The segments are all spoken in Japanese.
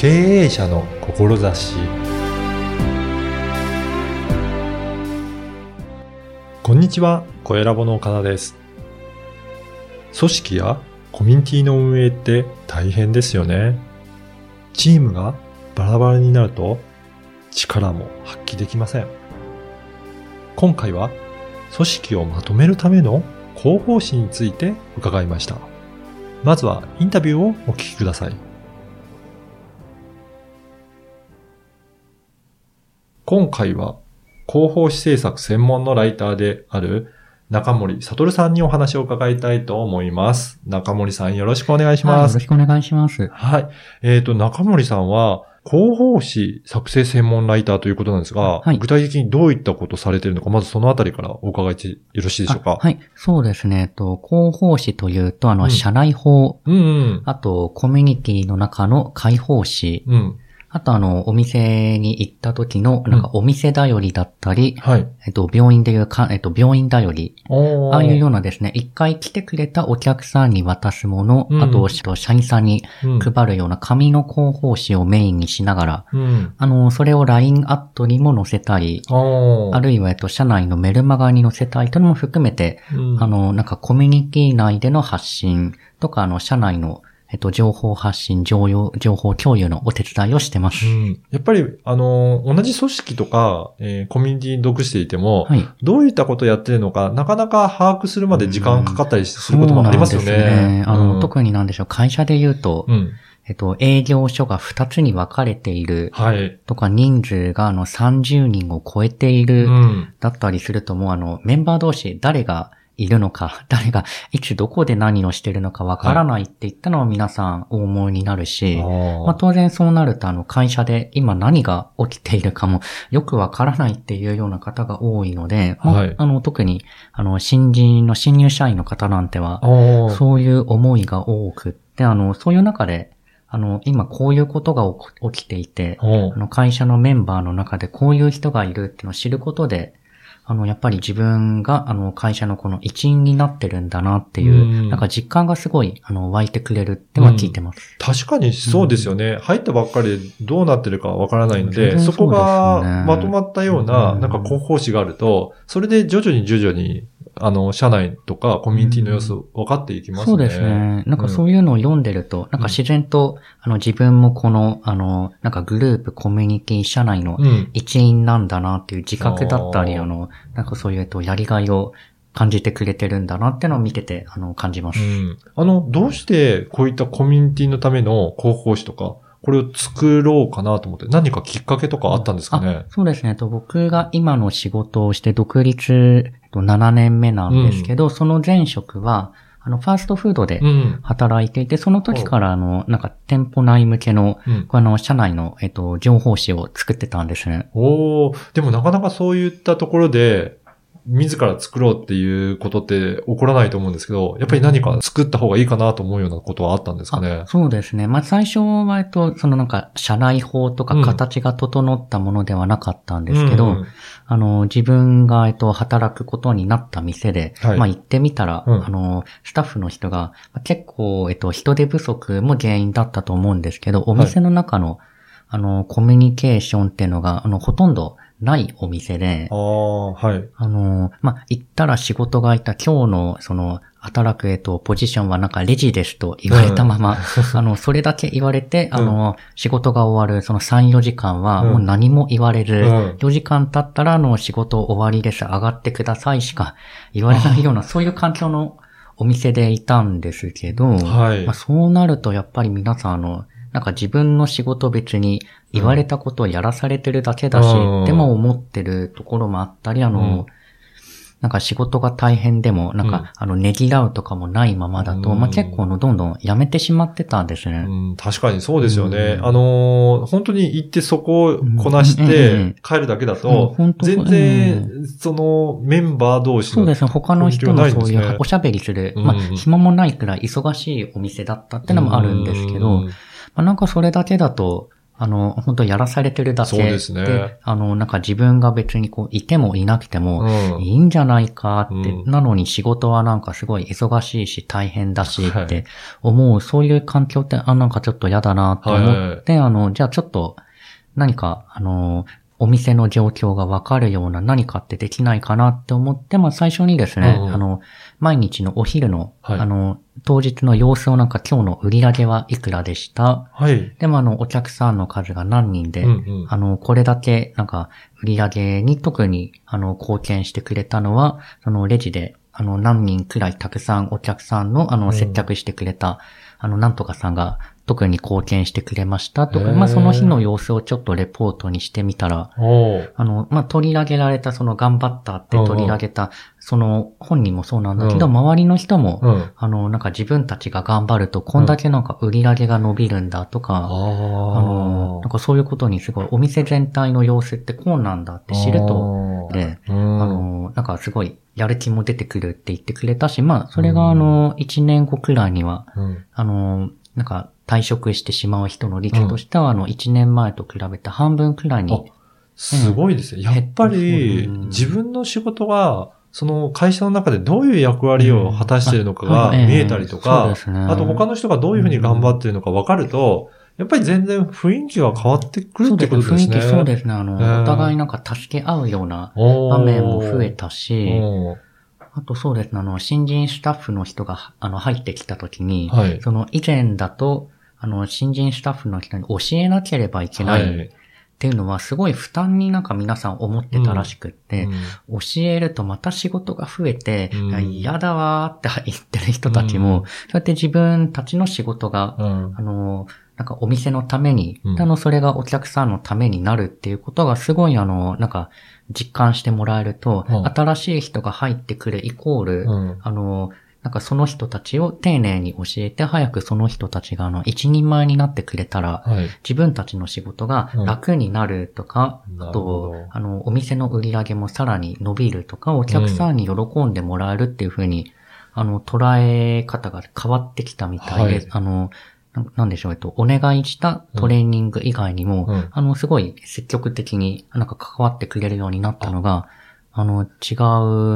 経営者の志こんにちは、小ラボの岡田です。組織やコミュニティの運営って大変ですよね。チームがバラバラになると力も発揮できません。今回は組織をまとめるための広報誌について伺いました。まずはインタビューをお聞きください。今回は広報誌制作専門のライターである中森悟さんにお話を伺いたいと思います。中森さんよろしくお願いしはい、ますよろ。しくお願いします。はい。えっ、と、中森さんは、広報誌作成専門ライターということなんですが、はい具体的にどういったことをされているのか、まずそのあたりからお伺いしてよろしいでしょうか？あはい、そうですね。えっと、広報誌というと、あの、うん社内法、うんうん。あと、コミュニティの中の開放誌、うん。あと、あの、お店に行った時の、なんか、お店だよりだったり、はい。えっと、病院でいうか、えっと、病院だより、あああいうようなですね、一回来てくれたお客さんに渡すもの、うんあと、社員さんにうん。配るような紙の広報誌をメインにしながら、うん。あの、それを LINE アットにも載せたり、あるいは、えっと、社内のメルマガに載せたいというのも含めて、うんあの、なんかコミュニティ内での発信とか、あの、社内の、えっと、情報発信、情報、情報共有のお手伝いをしてます。うんやっぱり、あの、同じ組織とか、えーコミュニティに属していても、はい。どういったことをやってるのか、なかなか把握するまで時間かかったりすることもありますよね。そうなんですね。あの、うん特になんでしょう、会社で言うと、うん。えっと、営業所が2つに分かれているはい。とか、人数があの30人を超えていうる、ん。だったりするともうあの、メンバー同士誰がいるのか、誰がいつどこで何をしてるのかわからないって言ったのは皆さんお思いになるし、まあ、当然そうなるとあの会社で今何が起きているかもよくわからないっていうような方が多いので、まあはい。あの特にあの新人の新入社員の方なんてはそういう思いが多くって、あの、そういう中で、あの、今こういうことが起きていて、おあの会社のメンバーの中でこういう人がいるっていうのを知ることで、あの、やっぱり自分が、あの、会社のこの一員になってるんだなっていう、うんなんか実感がすごい、あの、湧いてくれるっては聞いてます。確かにそうですよね。入ったばっかりでどうなってるかわからないので、そこそうですがねまとまったような、うんなんか広報誌があると、それで徐々に徐々に、あの、社内とかコミュニティの様子分かっていきますね。そうですね。なんかそうういうのを読んでると、なんか自然と、あの、自分もこの、あの、なんかグループ、コミュニティ、社内のん。うん。一員なんだなっていう自覚だったり、あーあの、なんかそういう、と、やりがいを感じてくれてるんだなってのを見てて、あの、感じます。うん。あの、どうしてこういったコミュニティのための広報誌とか、これを作ろうかなと思って、何かきっかけとかあったんですかね？あそうですね。と僕が今の仕事をして独立えっと7年目なんですけど、その前職は、あの、ファーストフードでうん。働いていて、その時からあの、なんか店舗内向けの、うん。あの、社内の、えっと、情報誌を作ってたんですね。おーでもなかなかそういったところで、自ら作ろうっていうことって起こらないと思うんですけど、やっぱり何か作った方がいいかなと思うようなことはあったんですかね？あ。そうですね。まあ、最初は、えっと、そのなんか、社内法とかうん形が整ったものではなかったんですけど、うんあの、自分が、えっと、働くことになった店で、はい。まあ、行ってみたら、うん。あの、スタッフの人が、まあ結構、えっと、人手不足も原因だったと思うんですけど、お店の中の、あの、コミュニケーションっていうのが、あの、ほとんどないお店であ、あ、はい。あの、まあ、行ったら仕事がいた今日の、その、働く、えっと、ポジションはなんかレジですと言われたまま、あの、それだけ言われて、あの、仕事が終わるその3、4時間はもう何も言われず、うん。4時間経ったら、あの、仕事終わりです、上がってくださいしか言われないような、そういう環境のお店でいたんですけど、はい。まあ、そうなるとやっぱり皆さん、あの、なんか自分の仕事別に言われたことをやらされてるだけだし、うん。でも思ってるところもあったり、あの、うん。なんか仕事が大変でも、なんか、うん。あの、ねぎらうとかもないままだと、うん。まあ結構のどんどんやめてしまってたんですね。うん、確かにそうですよね。うん。あのー本当に行ってそこをこなして帰るだけだうん。と全然、そのメンバー同士のそうですね。他の人のそういうおしゃべりする、うんまあ暇もないくらい忙しいお店だったってのもあるんですけど、まあなんかそれだけだと、あの、本当やらされてるだけそうですね。あの、なんか自分が別にこう、いてもいなくても、うん。いいんじゃないかって、うん。なのに仕事はなんかすごい忙しいし大変だしはい。って思う、そういう環境って、あ、なんかちょっと嫌だなと思って、あの、じゃあちょっと何か、あの、お店の状況がわかるような何かってできないかなって思って、まあ最初にですね、うんうんあの、毎日のお昼の、はいあの、当日の様子をなんか今日の売り上げはいくらでした？はい。でもあの、お客さんの数が何人で、うんうんあの、これだけ、なんか、売り上げに特に、あの、貢献してくれたのは、そのレジで、あの、何人くらいたくさんお客さんの、あの、うん接客してくれた、あの、なんとかさんが、特に貢献してくれましたとか、まあ、その日の様子をちょっとレポートにしてみたら、あの、まあ、取り上げられた、その頑張ったって取り上げた、その本人もそうなんだけど、うん。周りの人も、うん。あの、なんか自分たちが頑張ると、こんだけなんか売り上げが伸びるんだとか、ああの、あなんかそういうことにすごい、お店全体の様子ってこうなんだって知ると、で、うあん。の、なんかすごい、やる気も出てくるって言ってくれたし、まあ、それがうん。あの、1年後くらいには、うん。あの、なんか退職してしまう人の率としては、あの、1年前と比べて半分くらいに、すごいですね。やっぱりうん自分の仕事が、その会社の中でどういう役割を果たしているのかが見えたりとか。あと他の人がどういうふうに頑張っているのか分かると、やっぱり全然雰囲気が変わってくるってことですね。そうですね。雰囲気そうですね。あの、うんお互いなんか助け合うような場面も増えたし、あとそうですね、あの、新人スタッフの人が、あの、入ってきた時に、はい。その以前だと、あの、新人スタッフの人に教えなければいけないっはい。ていうのは、すごい負担になんか皆さん思ってたらしくって、うん。教えるとまた仕事が増えて、うん。嫌だわーって言ってる人たちも、うん。そうやって自分たちの仕事が、うん。あの、なんかお店のために、うん。あの、それがお客さんのためになるっていうことがすごいあの、なんか実感してもらえると、うん。新しい人が入ってくるイコール、うん。あの、なんかその人たちを丁寧に教えて、早くその人たちがあの、一人前になってくれたら、はい。自分たちの仕事が楽になるとか、うんあとあの、お店の売り上げもさらに伸びるとか、お客さんに喜んでもらえるっていうふうに、あの、捉え方が変わってきたみたいで、はい。あの、ななんでしょう、えっと、お願いしたトレーニング以外にも、うん。あの、すごい積極的になんか関わってくれるようになったのが、あの、違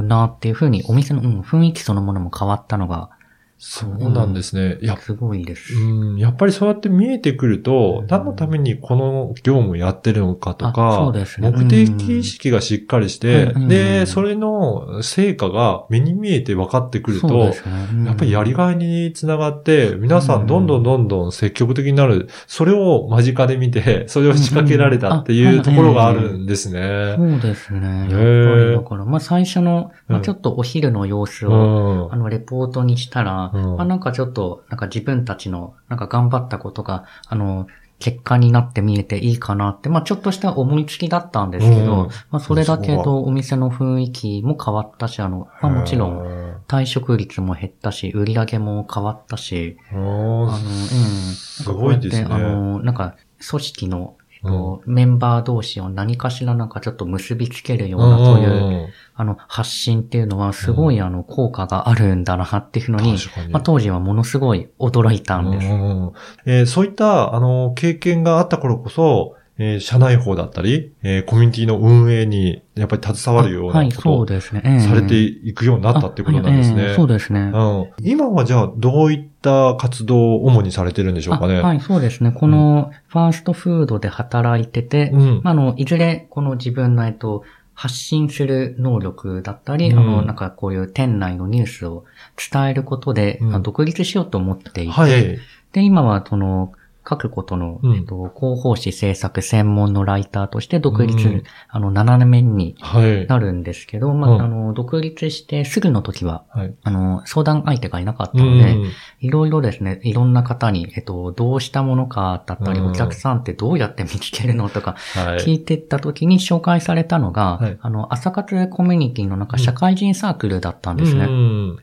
うなっていうふうに、お店の、うん、雰囲気そのものも変わったのが、そうなんですね。いや、すごいです。うん、やっぱりそうやって見えてくると、うん。何のためにこの業務をやってるのかとあか、そうですね。目的意識がしっかりして、うん。で、それの成果が目に見えて分かってくるとね。うん。やっぱりやりがいにつながって、皆さんどんどんどんどん積極的になる。それを間近で見て、それを仕掛けられたっていうところがあるんですね。そうですね。やっぱへえりだから、まあ最初の、まあ、うん。ちょっとお昼の様子うを、ん。あの、レポートにしたら、うんまあなんかちょっと、なんか自分たちの、なんか頑張ったことが、あの、結果になって見えていいかなって、まあちょっとした思いつきだったんですけど、うんまあそれだけそどお店の雰囲気も変わったし、あの、まあもちろん、ん。退職率も減ったし、売り上げも変わったし、うんあの、うん。すごいですねあの、なんか、組織の、えっとメンバー同士を何かしらなんかちょっと結びつけるような、そういう、あの、発信っていうのはすごいあの、効果があるんだなっていうのに、確かにまあ当時はものすごい驚いたんです。うん。えーそういった、あの、経験があった頃こそ、えー社内法だったり、えーコミュニティの運営に、やっぱり携わるようはい、なことそうですね。ええされていくようになったっていうことなんですね。あはいええそうですね。うん。今はじゃあ、どういった活動を主にされてるんでしょうかね。あはい、そうですね。この、ファーストフードで働いてて、うん。まあ、あの、いずれ、この自分の、えっと、発信する能力だったり、うんあの、なんかこういう店内のニュースを伝えることで、うん独立しようと思っていて、はい。で、今はその、書くことの、うんえっと、広報誌制作専門のライターとして独立、うんあの、7年目にはい。なるんですけど、まあ、うんあの、独立してすぐの時は、はい。あの、相談相手がいなかったうので、ん。いろいろですね、いろんな方に、えっと、どうしたものかだったり、うんお客さんってどうやって見つけるのとか、はい。聞いてった時に紹介されたのが、はいあの、朝活コミュニティのなんか社会人サークルだったんですね。うん。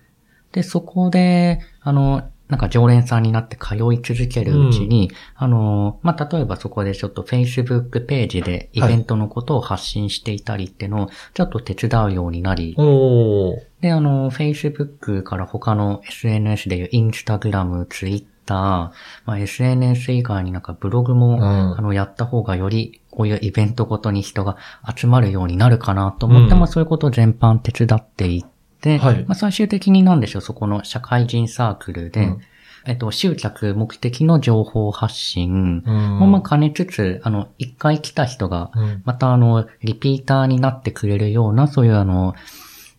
で、そこで、あの、なんか常連さんになって通い続けるうちに、あの、まあ、例えばそこでちょっと Facebook ページでイベントのことを発信していたりっていうのをちょっと手伝うようになり、おー。で、あの、Facebook から他の SNS でいう Instagram、Twitter、た、まあ、SNS 以外になんかブログも、うん。あの、やった方がより、こういうイベントごとに人が集まるようになるかなと思って、うん。まあそういうことを全般手伝っていって、はい。まあ最終的になんでしょう、そこの社会人サークルで、うん。えっと、集客目的の情報発信。うん。もまあ兼ねつつ、あの、一回来た人が、うん。またあの、リピーターになってくれるような、そういうあの、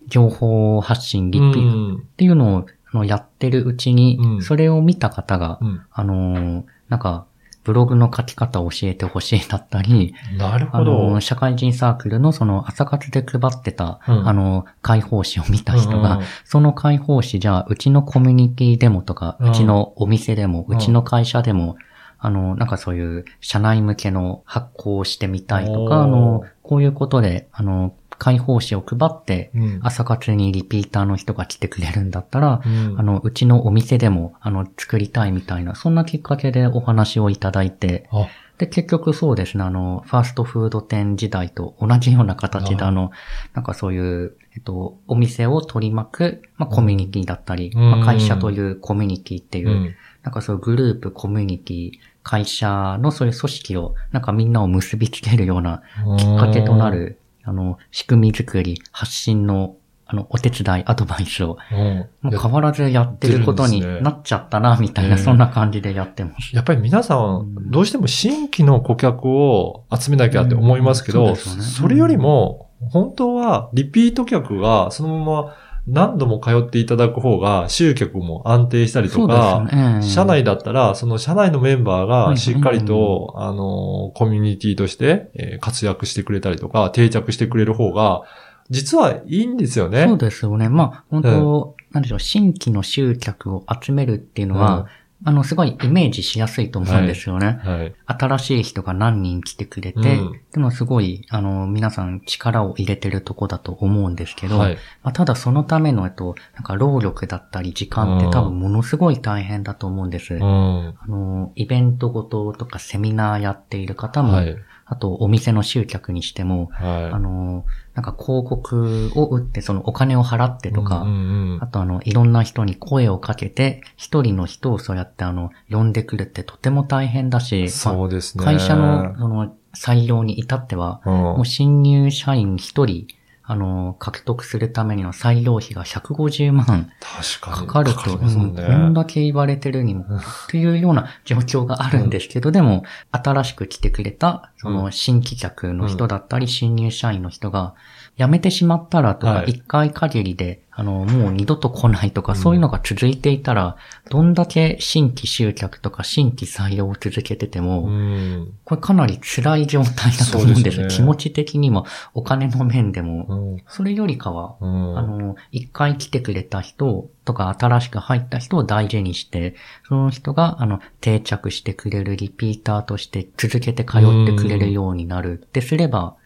情報発信、リピーターっていうのをあのやってるうちに、うん。それを見た方が、うん。あのーなんか、ブログの書き方を教えてほしいだったり、あなるほど。社会人サークルのその朝活で配ってた、うん。あのー解放誌を見た人が、うん。うんその解放誌じゃあ、うちのコミュニティでもとか、うん。うちのお店でも、うん。うちの会社でも、あの、なんかそういう社内向けの発行をしてみたいとか、あの、こういうことで、あの、解放誌を配って、うん。朝活にリピーターの人が来てくれるんだったら、うん。あの、うちのお店でも、あの、作りたいみたいな、そんなきっかけでお話をいただいて、あ、で、結局そうですね、あの、ファーストフード店時代と同じような形で、あ。あの、なんかそういう、えっと、お店を取り巻く、まあ、コミュニティだったり、うん。まあ、会社というコミュニティっていう、うん。なんかそういうグループ、コミュニティ、会社のそういう組織を、なんかみんなを結びつけるようなきっかけとなる、あの、仕組み作り、発信の、あの、お手伝い、アドバイスを、うん。もう変わらずやってることになっちゃったな、みたいな、ええそんな感じでやってます。やっぱり皆さん、うん。どうしても新規の顧客を集めなきゃって思いますけど、うんそね。それよりも、本当はリピート客がそのまま何度も通っていただく方が集客も安定したりとか、ね。社内だったら、その社内のメンバーはいがしっかりと、あの、コミュニティとしてえー活躍してくれたりとか、定着してくれる方が、実はいいんですよね。そうですよね。まあ、本当、なんでしょう、新規の集客を集めるっていうのは、あの、すごいイメージしやすいと思うんですよね。はい。新しい人が何人来てくれて、うんでもすごい、あの、皆さん力を入れてるとこだと思うんですけど、はい。まあ、ただそのための、えっと、なんか労力だったり時間ってうん多分ものすごい大変だと思うんです。うん。あの、イベントごととかセミナーやっている方も、はい。あとお店の集客にしても、あはの、なんか広告を打ってそのお金を払ってい。とか、うんうんあとあの、いろんな人に声をかけて、一人の人をそうやってあの、呼んでくるってとても大変だし、そうですね。まあ会社の、その、採用に至っては、うん、もう新入社員一人、あの、獲得するためにの採用費が150万確かに。かかると、ね。うんこんだけ言われてるにも、っていうような状況があるんですけど、でも、新しく来てくれた、その新規客の人だったり、新入社員の人が、辞めてしまったらとかは、い。一回限りで、あの、もう二度と来ないとか、うん。そういうのが続いていたら、どんだけ新規集客とか新規採用を続けてても、うん。これかなり辛い状態だと思うんですですね。気持ち的にも、お金の面でも、うん。それよりかは、うん。あの、一回来てくれた人とか新しく入った人を大事にして、その人が、あの、定着してくれるリピーターとして続けて通ってくれるようになる。ってすれば、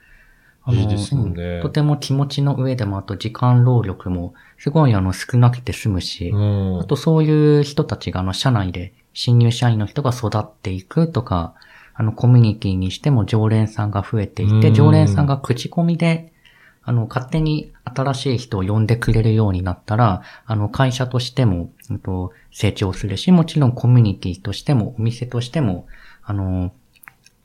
あのいいですよね。うんとても気持ちの上でも、あと時間労力も、すごいあの、少なくて済むし、うん。あとそういう人たちがあの、社内で新入社員の人が育っていくとか、あの、コミュニティにしても常連さんが増えていて、うん。常連さんが口コミで、あの、勝手に新しい人を呼んでくれるようになったら、あの、会社としても、うんと、成長するし、もちろんコミュニティとしても、お店としても、あの、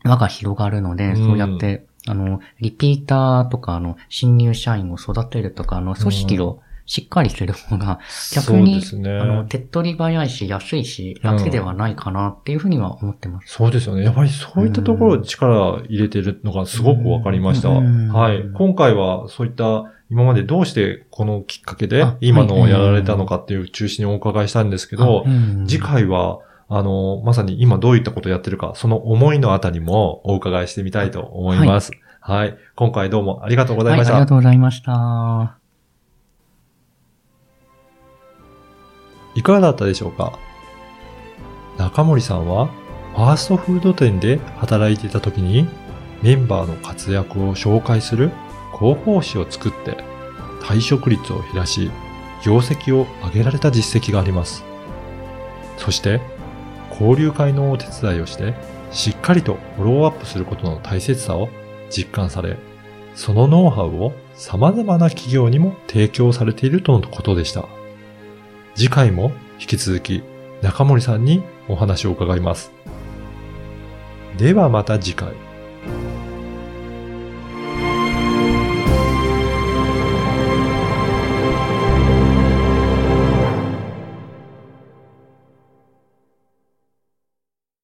輪が広がるので、うん。そうやって、あの、リピーターとか、あの、新入社員を育てるとか、あの、組織をしっかりする方が、逆に、そうですねあの、手っ取り早いし、安いし、楽ではないかなっていうふうには思ってます。そうですよね。やっぱりそういったところに力入れてるのがすごくわかりました。うんはい。今回はそういった今までどうしてこのきっかけであ今のをやられたのかっていう中心にお伺いしたんですけど次回はあの、まさに今どういったことをやってるか、その思いのあたりもお伺いしてみたいと思います。はい。今回どうもありがとうございました。はい、ありがとうございました。いかがだったでしょうか？中森さんはファーストフード店で働いていた時にメンバーの活躍を紹介する広報誌を作って退職率を減らし業績を上げられた実績があります。そして交流会のお手伝いをしてしっかりとフォローアップすることの大切さを実感されそのノウハウを様々な企業にも提供されているとのことでした。次回も引き続き中森さんにお話を伺います。ではまた次回。